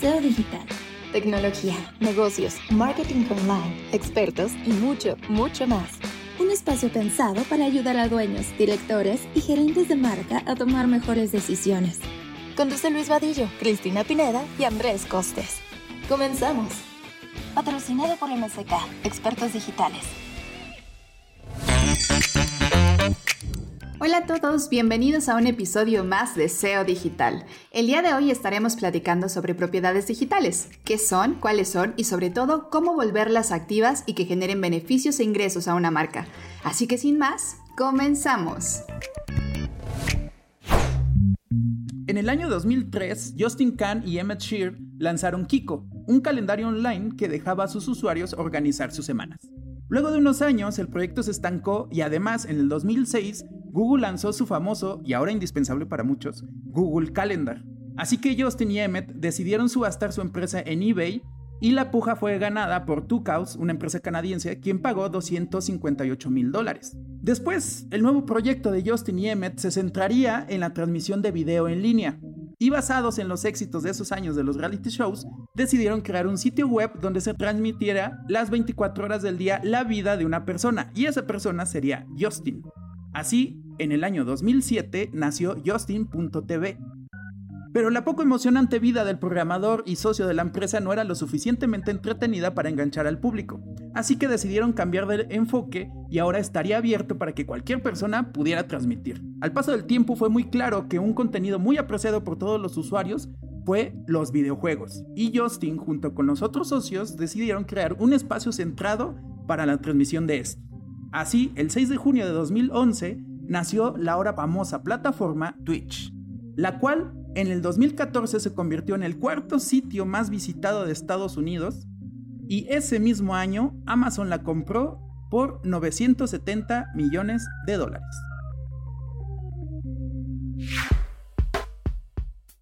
SEO digital. Tecnología, negocios, marketing online, expertos y mucho, mucho más. Un espacio pensado para ayudar a dueños, directores y gerentes de marca a tomar mejores decisiones. Conduce Luis Vadillo, Cristina Pineda y Andrés Costes. Comenzamos. Patrocinado por MSK, expertos digitales. Hola a todos, bienvenidos a un episodio más de SEO Digital. El día de hoy estaremos platicando sobre propiedades digitales, qué son, cuáles son y sobre todo cómo volverlas activas y que generen beneficios e ingresos a una marca. Así que sin más, comenzamos. En el año 2003, Justin Kahn y Emmett Shear lanzaron Kiko, un calendario online que dejaba a sus usuarios organizar sus semanas. Luego de unos años, el proyecto se estancó y además en el 2006 Google lanzó su famoso, y ahora indispensable para muchos, Google Calendar. Así que Justin y Emmett decidieron subastar su empresa en eBay y la puja fue ganada por Tucows, una empresa canadiense, quien pagó 258 mil dólares. Después, el nuevo proyecto de Justin y Emmett se centraría en la transmisión de video en línea. Y basados en los éxitos de esos años de los reality shows, decidieron crear un sitio web donde se transmitiera las 24 horas del día la vida de una persona, y esa persona sería Justin. Así, en el año 2007 nació Justin.tv. Pero la poco emocionante vida del programador y socio de la empresa no era lo suficientemente entretenida para enganchar al público, así que decidieron cambiar de enfoque y ahora estaría abierto para que cualquier persona pudiera transmitir. Al paso del tiempo fue muy claro que un contenido muy apreciado por todos los usuarios fue los videojuegos, y Justin junto con los otros socios decidieron crear un espacio centrado para la transmisión de esto. Así, el 6 de junio de 2011 nació la ahora famosa plataforma Twitch, la cual en el 2014 se convirtió en el cuarto sitio más visitado de Estados Unidos y ese mismo año Amazon la compró por 970 millones de dólares.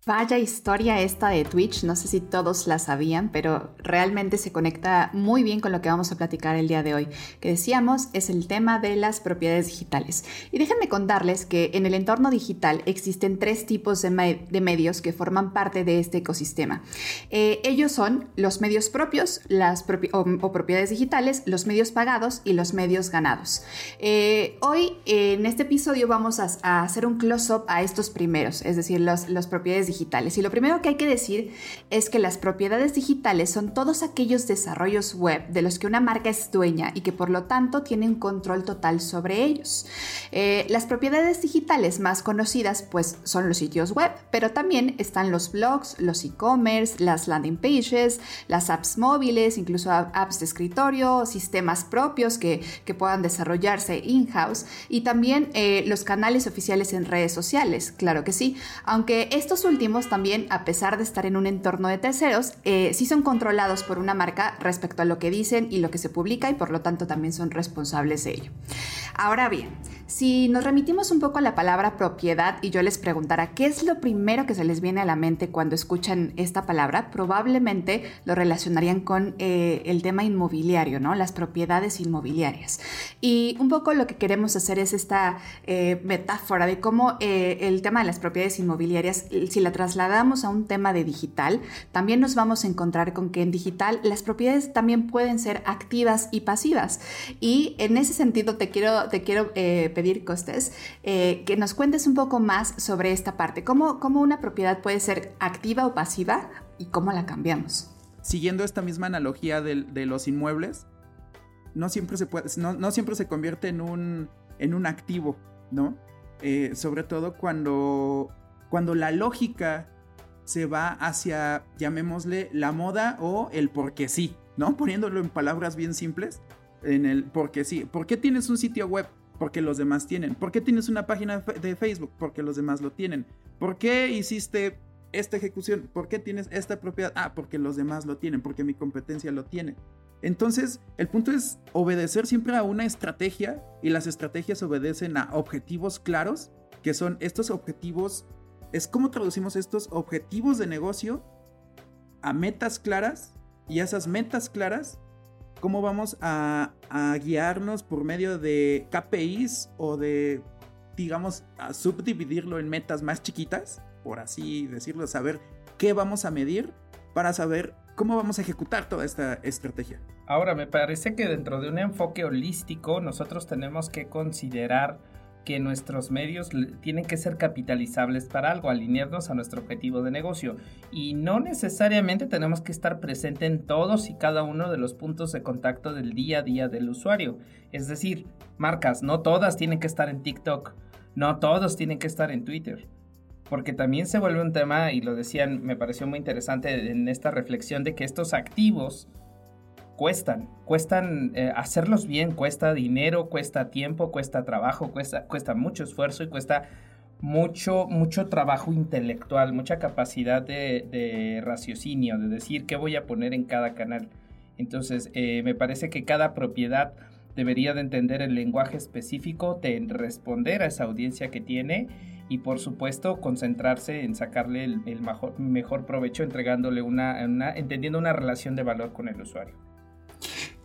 Vaya historia esta de Twitch, no sé si todos la sabían, pero realmente se conecta muy bien con lo que vamos a platicar el día de hoy, que decíamos es el tema de las propiedades digitales. Y déjenme contarles que en el entorno digital existen tres tipos de, medios que forman parte de este ecosistema. Eh, ellos son los medios propios, las o, propiedades digitales, los medios pagados y los medios ganados. Eh, hoy en este episodio vamos a, hacer un close-up a estos primeros, es decir, las los propiedades digitales y lo primero que hay que decir es que las propiedades digitales son todos aquellos desarrollos web de los que una marca es dueña y que por lo tanto tienen control total sobre ellos. Eh, las propiedades digitales más conocidas pues son los sitios web, pero también están los blogs, los e-commerce, las landing pages, las apps móviles, incluso apps de escritorio, sistemas propios que, puedan desarrollarse in-house y también eh, los canales oficiales en redes sociales, claro que sí, aunque estos últimos también, a pesar de estar en un entorno de terceros, eh, sí son controlados por una marca respecto a lo que dicen y lo que se publica y por lo tanto también son responsables de ello. Ahora bien, si nos remitimos un poco a la palabra propiedad y yo les preguntara qué es lo primero que se les viene a la mente cuando escuchan esta palabra, probablemente lo relacionarían con eh, el tema inmobiliario, ¿no? Las propiedades inmobiliarias. Y un poco lo que queremos hacer es esta eh, metáfora de cómo el tema de las propiedades inmobiliarias, si la trasladamos a un tema de digital, también nos vamos a encontrar con que en digital las propiedades también pueden ser activas y pasivas. Y en ese sentido te quiero, te quiero eh, pedir, Costes, eh, que nos cuentes un poco más sobre esta parte. ¿Cómo, ¿Cómo una propiedad puede ser activa o pasiva y cómo la cambiamos? Siguiendo esta misma analogía de, de los inmuebles, no siempre se puede, no, no, siempre se convierte en un, en un activo, ¿no? Eh, sobre todo cuando cuando la lógica se va hacia, llamémosle, la moda o el porque sí, ¿no? Poniéndolo en palabras bien simples, en el porque sí. ¿Por qué tienes un sitio web? Porque los demás tienen. ¿Por qué tienes una página de Facebook? Porque los demás lo tienen. ¿Por qué hiciste esta ejecución? ¿Por qué tienes esta propiedad? Ah, porque los demás lo tienen, porque mi competencia lo tiene. Entonces, el punto es obedecer siempre a una estrategia y las estrategias obedecen a objetivos claros, que son estos objetivos es cómo traducimos estos objetivos de negocio a metas claras y esas metas claras, cómo vamos a, guiarnos por medio de KPIs o de, digamos, a subdividirlo en metas más chiquitas, por así decirlo, saber qué vamos a medir para saber cómo vamos a ejecutar toda esta estrategia. Ahora, me parece que dentro de un enfoque holístico nosotros tenemos que considerar que nuestros medios tienen que ser capitalizables para algo, alinearnos a nuestro objetivo de negocio. Y no necesariamente tenemos que estar presente en todos y cada uno de los puntos de contacto del día a día del usuario. Es decir, marcas, no todas tienen que estar en TikTok, no todos tienen que estar en Twitter. Porque también se vuelve un tema, y lo decían, me pareció muy interesante en esta reflexión de que estos activos cuestan, cuestan eh, hacerlos bien, cuesta dinero, cuesta tiempo, cuesta trabajo, cuesta, cuesta mucho esfuerzo y cuesta mucho, mucho trabajo intelectual, mucha capacidad de, raciocinio, de decir qué voy a poner en cada canal. Entonces, eh, me parece que cada propiedad debería de entender el lenguaje específico, de responder a esa audiencia que tiene y por supuesto concentrarse en sacarle el, mejor, provecho entregándole una, entendiendo una relación de valor con el usuario.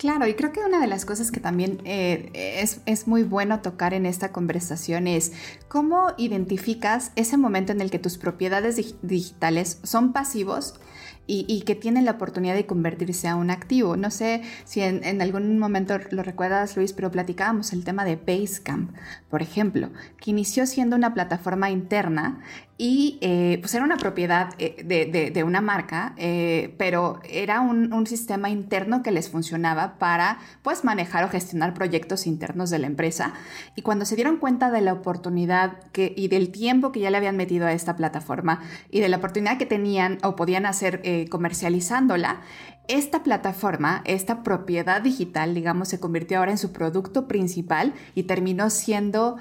Claro, y creo que una de las cosas que también eh, es, es, muy bueno tocar en esta conversación es cómo identificas ese momento en el que tus propiedades digitales son pasivos y, que tienen la oportunidad de convertirse a un activo. No sé si en, algún momento lo recuerdas, Luis, pero platicábamos el tema de Basecamp, por ejemplo, que inició siendo una plataforma interna y eh, pues era una propiedad eh, de, una marca, eh, pero era un, sistema interno que les funcionaba para pues manejar o gestionar proyectos internos de la empresa. Y cuando se dieron cuenta de la oportunidad y del tiempo que ya le habían metido a esta plataforma y de la oportunidad que tenían o podían hacer comercializándola, esta plataforma, esta propiedad digital, digamos, se convirtió ahora en su producto principal y terminó siendo,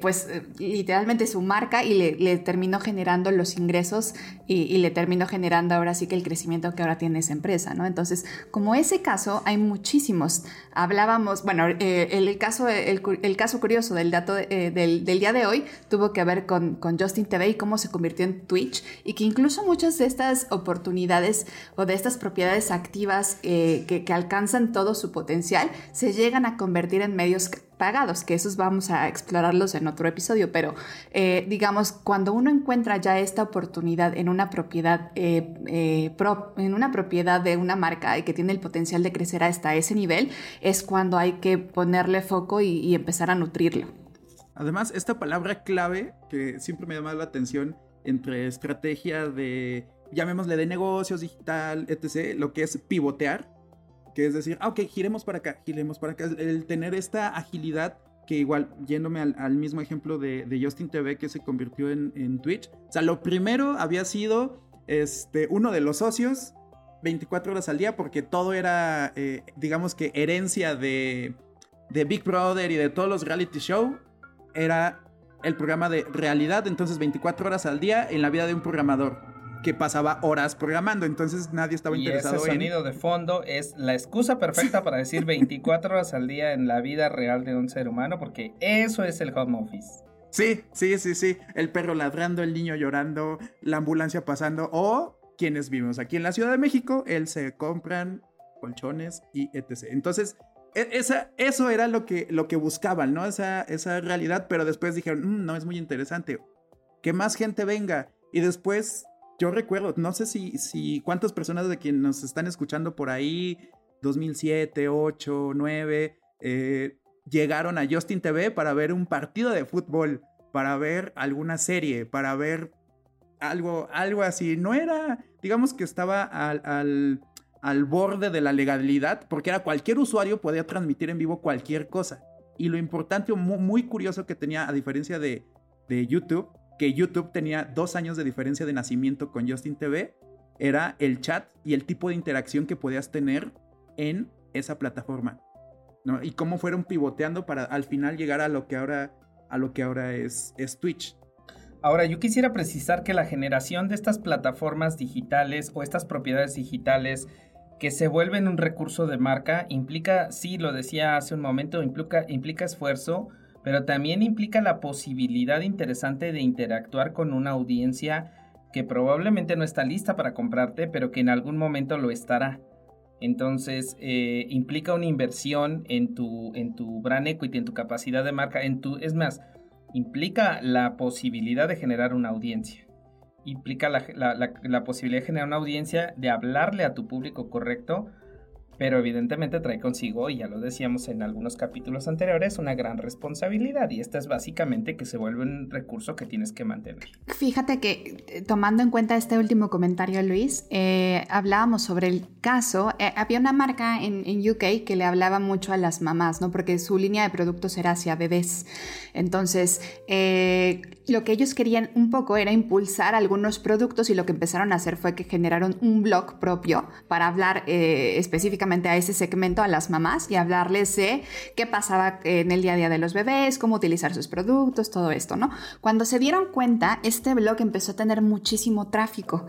pues, literalmente su marca y le, terminó generando los ingresos y, le terminó generando ahora sí que el crecimiento que ahora tiene esa empresa, ¿no? Entonces, como ese caso, hay muchísimos. Hablábamos, bueno, eh, el, caso, el, caso curioso del dato del, día de hoy tuvo que ver con, Justin TV y cómo se convirtió en Twitch y que incluso muchas de estas oportunidades o de estas propiedades activas eh, que, alcanzan todo su potencial se llegan a convertir en medios pagados, que esos vamos a explorarlos en otro episodio, pero eh, digamos, cuando uno encuentra ya esta oportunidad en una propiedad, eh, en una propiedad de una marca y que tiene el potencial de crecer hasta ese nivel, es cuando hay que ponerle foco y, y empezar a nutrirlo. Además, esta palabra clave que siempre me llama la atención entre estrategia de llamémosle de negocios, digital, etc., lo que es pivotear, que es decir, ah, ok, giremos para acá, giremos para acá, el tener esta agilidad que igual, yéndome al, mismo ejemplo de, Justin TV que se convirtió en, Twitch, o sea, lo primero había sido este, uno de los socios 24 horas al día porque todo era, eh, digamos que herencia de, de Big Brother y de todos los reality show, era el programa de realidad, entonces 24 horas al día en la vida de un programador que pasaba horas programando, entonces nadie estaba interesado ese sonido de fondo es la excusa perfecta para decir 24 horas al día en la vida real de un ser humano, porque eso es el home office. Sí, sí, sí, sí. El perro ladrando, el niño llorando, la ambulancia pasando, o quienes vivimos aquí en la Ciudad de México, él se compran colchones y etc. Entonces, e, esa, eso era lo que, lo que buscaban, ¿no? Esa, esa realidad, pero después dijeron, mm, no, es muy interesante. Que más gente venga. Y después yo recuerdo, no sé si, si cuántas personas de quienes nos están escuchando por ahí, 2007, 8, 9, llegaron a Justin TV para ver un partido de fútbol, para ver alguna serie, para ver algo, algo así. No era, digamos que estaba al, al, borde de la legalidad, porque era cualquier usuario podía transmitir en vivo cualquier cosa. Y lo importante o muy, curioso que tenía, a diferencia de, de YouTube, que YouTube tenía dos años de diferencia de nacimiento con Justin TV era el chat y el tipo de interacción que podías tener en esa plataforma. ¿no? Y cómo fueron pivoteando para al final llegar a lo que ahora, a lo que ahora es, es Twitch. Ahora, yo quisiera precisar que la generación de estas plataformas digitales o estas propiedades digitales que se vuelven un recurso de marca implica, sí, lo decía hace un momento, implica, implica esfuerzo, pero también implica la posibilidad interesante de interactuar con una audiencia que probablemente no está lista para comprarte, pero que en algún momento lo estará. Entonces, eh, implica una inversión en tu, en tu brand equity, en tu capacidad de marca, en tu, es más, implica la posibilidad de generar una audiencia. implica la, posibilidad de generar una audiencia, de hablarle a tu público correcto, pero evidentemente trae consigo, y ya lo decíamos en algunos capítulos anteriores, una gran responsabilidad y esta es básicamente que se vuelve un recurso que tienes que mantener. Fíjate que eh, tomando en cuenta este último comentario, Luis, eh, hablábamos sobre el caso, eh, había una marca en, en, UK que le hablaba mucho a las mamás, ¿no? Porque su línea de productos era hacia bebés. Entonces, lo que ellos querían un poco era impulsar algunos productos y lo que empezaron a hacer fue que generaron un blog propio para hablar a ese segmento, a las mamás, y hablarles de qué pasaba en el día a día de los bebés, cómo utilizar sus productos, todo esto, ¿no? Cuando se dieron cuenta, este blog empezó a tener muchísimo tráfico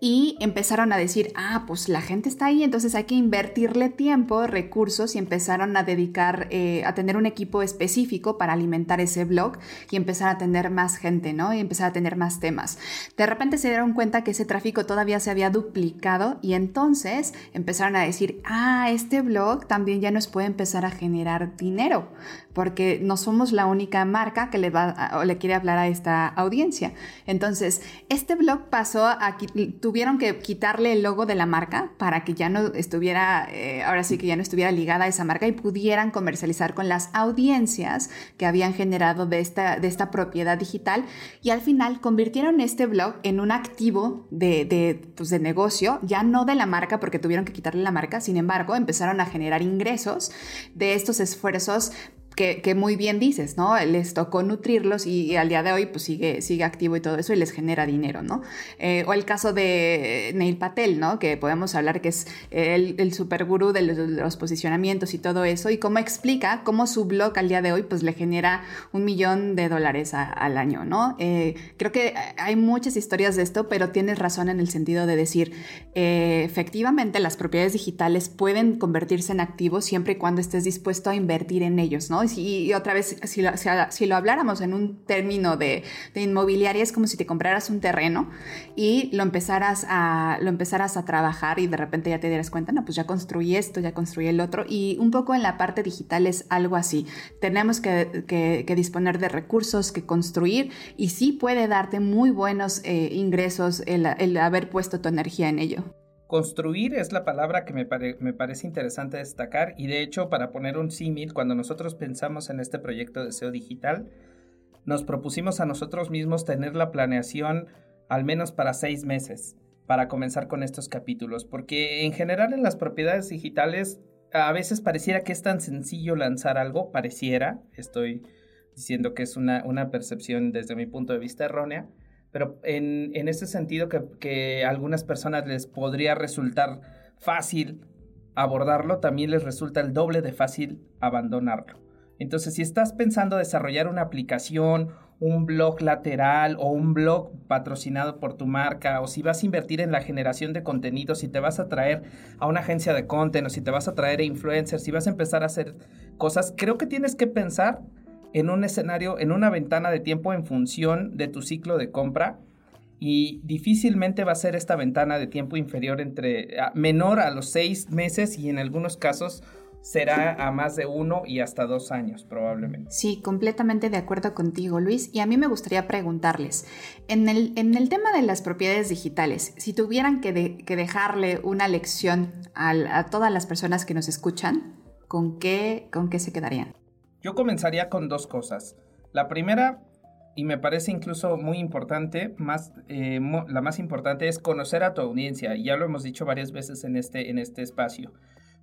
y empezaron a decir, ah, pues la gente está ahí, entonces hay que invertirle tiempo, recursos y empezaron a dedicar, eh, a tener un equipo específico para alimentar ese blog y empezar a tener más gente, ¿no? Y empezar a tener más temas. De repente se dieron cuenta que ese tráfico todavía se había duplicado y entonces empezaron a decir, ah, ah, este blog también ya nos puede empezar a generar dinero, porque no somos la única marca que le va o le quiere hablar a esta audiencia. Entonces, este blog pasó a, tuvieron que quitarle el logo de la marca para que ya no estuviera, eh, ahora sí que ya no estuviera ligada a esa marca y pudieran comercializar con las audiencias que habían generado de esta, de esta propiedad digital y al final convirtieron este blog en un activo de, de, pues de negocio, ya no de la marca porque tuvieron que quitarle la marca, sin embargo, empezaron a generar ingresos de estos esfuerzos que, muy bien dices, ¿no? Les tocó nutrirlos y, al día de hoy pues sigue, sigue activo y todo eso y les genera dinero, ¿no? Eh, o el caso de Neil Patel, ¿no? Que podemos hablar que es el, el super gurú de los, posicionamientos y todo eso y cómo explica cómo su blog al día de hoy pues le genera un millón de dólares al año, ¿no? Eh, creo que hay muchas historias de esto, pero tienes razón en el sentido de decir, eh, efectivamente las propiedades digitales pueden convertirse en activos siempre y cuando estés dispuesto a invertir en ellos, ¿no? Y, otra vez, si lo, si, lo, habláramos en un término de, de, inmobiliaria, es como si te compraras un terreno y lo empezaras, a, lo empezaras a trabajar y de repente ya te dieras cuenta, no, pues ya construí esto, ya construí el otro. Y un poco en la parte digital es algo así. Tenemos que, que, disponer de recursos, que construir y sí puede darte muy buenos eh, ingresos el, el haber puesto tu energía en ello. Construir es la palabra que me, me, parece interesante destacar y de hecho para poner un símil, cuando nosotros pensamos en este proyecto de SEO digital, nos propusimos a nosotros mismos tener la planeación al menos para seis meses para comenzar con estos capítulos, porque en general en las propiedades digitales a veces pareciera que es tan sencillo lanzar algo, pareciera, estoy diciendo que es una, una percepción desde mi punto de vista errónea, pero en, en ese sentido que, que a algunas personas les podría resultar fácil abordarlo, también les resulta el doble de fácil abandonarlo. Entonces, si estás pensando desarrollar una aplicación, un blog lateral o un blog patrocinado por tu marca, o si vas a invertir en la generación de contenido, si te vas a traer a una agencia de content, o si te vas a traer a influencers, si vas a empezar a hacer cosas, creo que tienes que pensar en un escenario, en una ventana de tiempo en función de tu ciclo de compra y difícilmente va a ser esta ventana de tiempo inferior entre menor a los seis meses y en algunos casos será a más de uno y hasta dos años probablemente. Sí, completamente de acuerdo contigo, Luis. Y a mí me gustaría preguntarles, en el, en el tema de las propiedades digitales, si tuvieran que, que dejarle una lección a, todas las personas que nos escuchan, ¿con qué, ¿con qué se quedarían? Yo comenzaría con dos cosas. La primera, y me parece incluso muy importante, más, eh, la más importante es conocer a tu audiencia. Ya lo hemos dicho varias veces en este, en este espacio.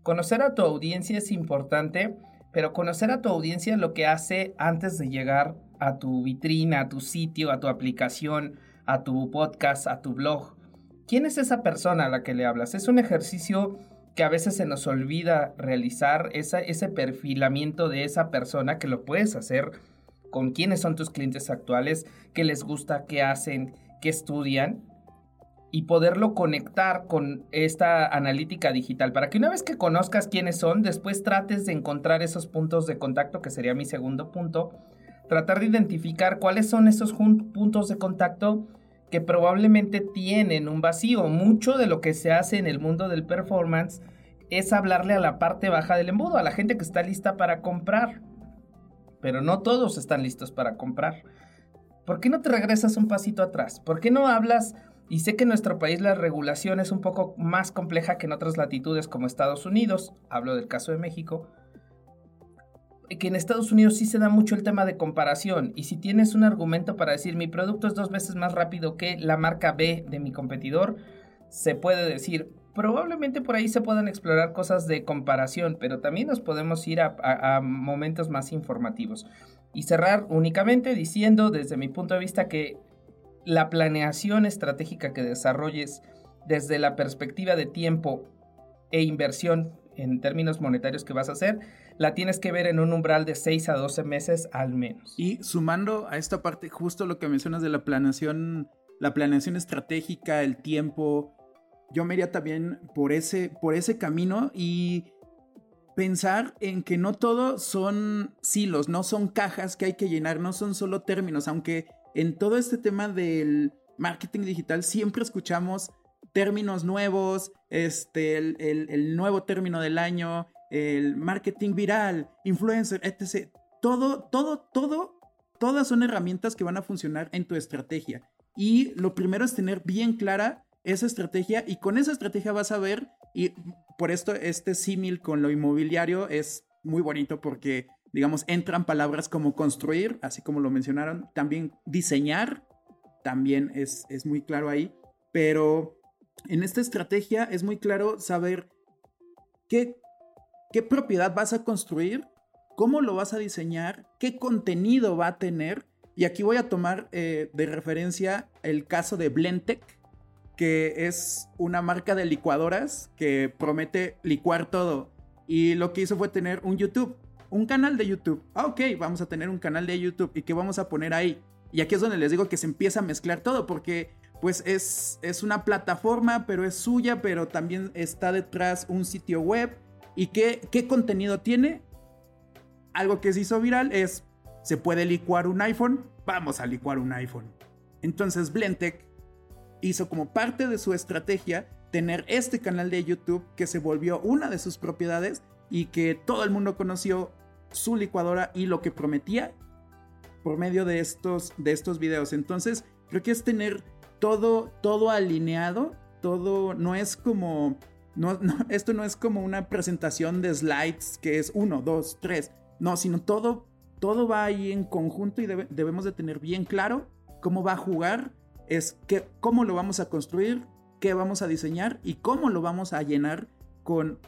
Conocer a tu audiencia es importante, pero conocer a tu audiencia lo que hace antes de llegar a tu vitrina, a tu sitio, a tu aplicación, a tu podcast, a tu blog. ¿Quién es esa persona a la que le hablas? Es un ejercicio que a veces se nos olvida realizar ese perfilamiento de esa persona que lo puedes hacer con quiénes son tus clientes actuales, qué les gusta, qué hacen, qué estudian y poderlo conectar con esta analítica digital. Para que una vez que conozcas quiénes son, después trates de encontrar esos puntos de contacto, que sería mi segundo punto, tratar de identificar cuáles son esos puntos de contacto que probablemente tienen un vacío. Mucho de lo que se hace en el mundo del performance es hablarle a la parte baja del embudo, a la gente que está lista para comprar. Pero no todos están listos para comprar. ¿por qué no te regresas un pasito atrás? ¿Por qué no hablas? Y sé que en nuestro país la regulación es un poco más compleja que en otras latitudes como Estados Unidos, hablo del caso de México, que en Estados Unidos sí se da mucho el tema de comparación y si tienes un argumento para decir mi producto es dos veces más rápido que la marca B de mi competidor, se puede decir, probablemente por ahí se puedan explorar cosas de comparación, pero también nos podemos ir a, momentos más informativos. Y cerrar únicamente diciendo desde mi punto de vista que la planeación estratégica que desarrolles desde la perspectiva de tiempo e inversión en términos monetarios que vas a hacer, la tienes que ver en un umbral de 6 a 12 meses al menos. Y sumando a esta parte, justo lo que mencionas de la planeación, la planeación estratégica, el tiempo, yo me iría también por ese, por ese camino y pensar en que no todo son silos, no son cajas que hay que llenar, no son solo términos, aunque en todo este tema del marketing digital siempre escuchamos términos nuevos, este, el, nuevo término del año, el marketing viral, influencer, etc. Todo, todo, todo, todas son herramientas que van a funcionar en tu estrategia. Y lo primero es tener bien clara esa estrategia y con esa estrategia vas a ver, y por esto este símil con lo inmobiliario es muy bonito porque, digamos, entran palabras como construir, así como lo mencionaron, también diseñar, también es, es muy claro ahí, pero en esta estrategia es muy claro saber qué, qué propiedad vas a construir, cómo lo vas a diseñar, qué contenido va a tener. Y aquí voy a tomar eh, de referencia el caso de Blendtec, que es una marca de licuadoras que promete licuar todo. Y lo que hizo fue tener un YouTube, un canal de YouTube. Ah, ok, vamos a tener un canal de YouTube. ¿Y qué vamos a poner ahí? Y aquí es donde les digo que se empieza a mezclar todo, porque pues es, es una plataforma, pero es suya, pero también está detrás un sitio web. ¿Y qué, qué contenido tiene? Algo que se hizo viral es, ¿se puede licuar un iPhone? Vamos a licuar un iPhone. Entonces Blendtec hizo como parte de su estrategia tener este canal de YouTube que se volvió una de sus propiedades y que todo el mundo conoció su licuadora y lo que prometía por medio de estos, de estos videos. Entonces, creo que es tener todo, todo alineado, todo no es como, no, esto no es como una presentación de slides que es uno, dos, tres, no, sino todo, todo va ahí en conjunto y debemos de tener bien claro cómo va a jugar es que, cómo lo vamos a construir, qué vamos a diseñar y cómo lo vamos a llenar con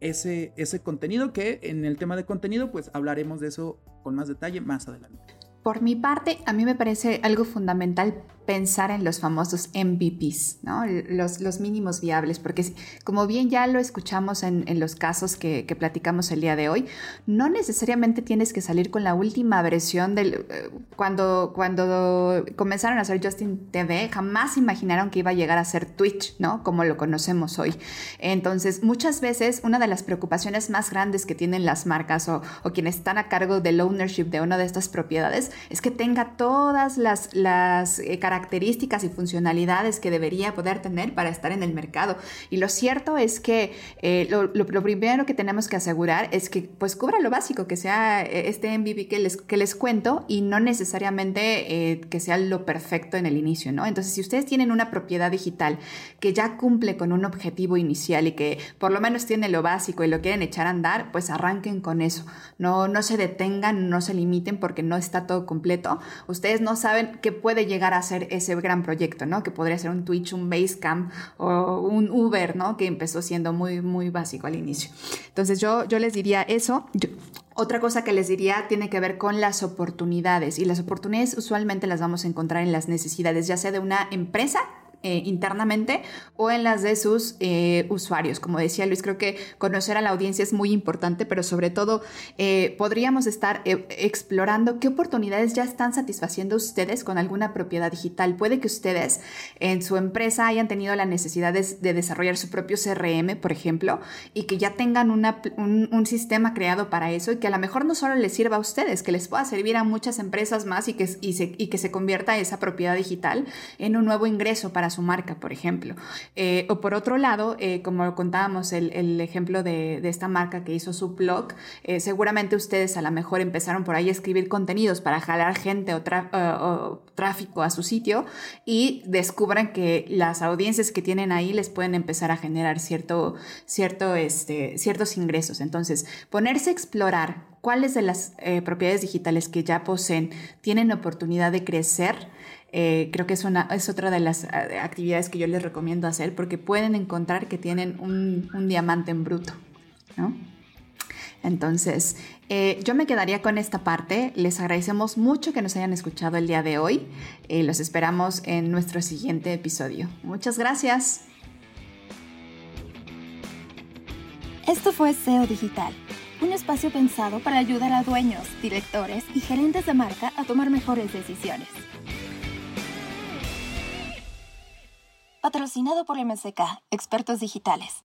ese, ese contenido que en el tema de contenido pues hablaremos de eso con más detalle más adelante. Por mi parte, a mí me parece algo fundamental pensar en los famosos MVPs, ¿no? los, los mínimos viables, porque como bien ya lo escuchamos en, los casos que, platicamos el día de hoy, no necesariamente tienes que salir con la última versión del... Eh, cuando, cuando comenzaron a hacer Justin TV, jamás imaginaron que iba a llegar a ser Twitch, ¿no? Como lo conocemos hoy. Entonces, muchas veces una de las preocupaciones más grandes que tienen las marcas o, o quienes están a cargo del ownership de una de estas propiedades es que tenga todas las, las eh, características y funcionalidades que debería poder tener para estar en el mercado. Y lo cierto es que eh, lo, primero que tenemos que asegurar es que pues cubra lo básico, que sea eh, este MVP que les, que les cuento y no necesariamente eh, que sea lo perfecto en el inicio, ¿no? Entonces, si ustedes tienen una propiedad digital que ya cumple con un objetivo inicial y que por lo menos tiene lo básico y lo quieren echar a andar, pues arranquen con eso. No, no se detengan, no se limiten porque no está todo completo. Ustedes no saben qué puede llegar a ser ese gran proyecto, ¿no? Que podría ser un Twitch, un Basecamp o un Uber, ¿no? Que empezó siendo muy, muy básico al inicio. Entonces yo, yo les diría eso. otra cosa que les diría tiene que ver con las oportunidades y las oportunidades usualmente las vamos a encontrar en las necesidades, ya sea de una empresa eh, internamente o en las de sus eh, usuarios. Como decía Luis, creo que conocer a la audiencia es muy importante, pero sobre todo eh, podríamos estar explorando qué oportunidades ya están satisfaciendo ustedes con alguna propiedad digital. Puede que ustedes en su empresa hayan tenido la necesidad de, desarrollar su propio CRM, por ejemplo, y que ya tengan un, sistema creado para eso y que a lo mejor no solo les sirva a ustedes, que les pueda servir a muchas empresas más y que, y, y que se convierta esa propiedad digital en un nuevo ingreso para su marca, por ejemplo. Eh, o por otro lado, eh, como contábamos el, ejemplo de, esta marca que hizo su blog, eh, seguramente ustedes a lo mejor empezaron por ahí a escribir contenidos para jalar gente o, tráfico a su sitio y descubran que las audiencias que tienen ahí les pueden empezar a generar cierto, cierto, este, ciertos ingresos. Entonces, ponerse a explorar cuáles de las propiedades digitales que ya poseen tienen oportunidad de crecer eh, creo que es, otra de las eh, actividades que yo les recomiendo hacer porque pueden encontrar que tienen un, diamante en bruto, Entonces, eh, yo me quedaría con esta parte. Les agradecemos mucho que nos hayan escuchado el día de hoy. los esperamos en nuestro siguiente episodio. Muchas gracias. Esto fue SEO Digital, un espacio pensado para ayudar a dueños, directores y gerentes de marca a tomar mejores decisiones. Patrocinado por MSK, Expertos Digitales.